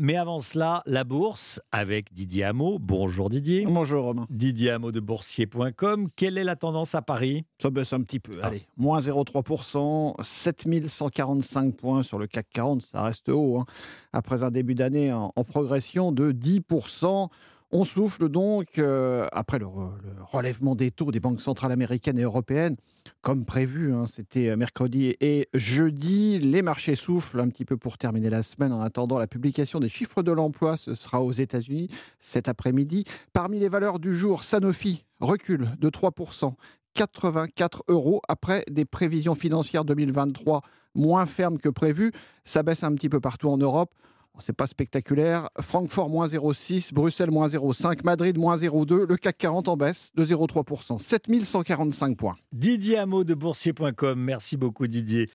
Mais avant cela, la bourse avec Didier Hameau. Bonjour Didier. Bonjour Romain. Didier Hameau de boursier.com. Quelle est la tendance à Paris? Ça baisse un petit peu. Ah. Allez, moins 0,3%, 7145 points sur le CAC 40. Ça reste haut. hein. Après un début d'année en, en progression de 10%. On souffle donc, euh, après le, re- le relèvement des taux des banques centrales américaines et européennes, comme prévu, hein, c'était mercredi et jeudi. Les marchés soufflent un petit peu pour terminer la semaine en attendant la publication des chiffres de l'emploi. Ce sera aux États-Unis cet après-midi. Parmi les valeurs du jour, Sanofi recule de 3%. 84 euros après des prévisions financières 2023 moins fermes que prévues. Ça baisse un petit peu partout en Europe. C'est pas spectaculaire. Francfort moins 0,6, Bruxelles moins 0,5, Madrid moins 0,2, le CAC 40 en baisse de 0,3%, 7145 points. Didier Hameau de boursier.com. Merci beaucoup Didier.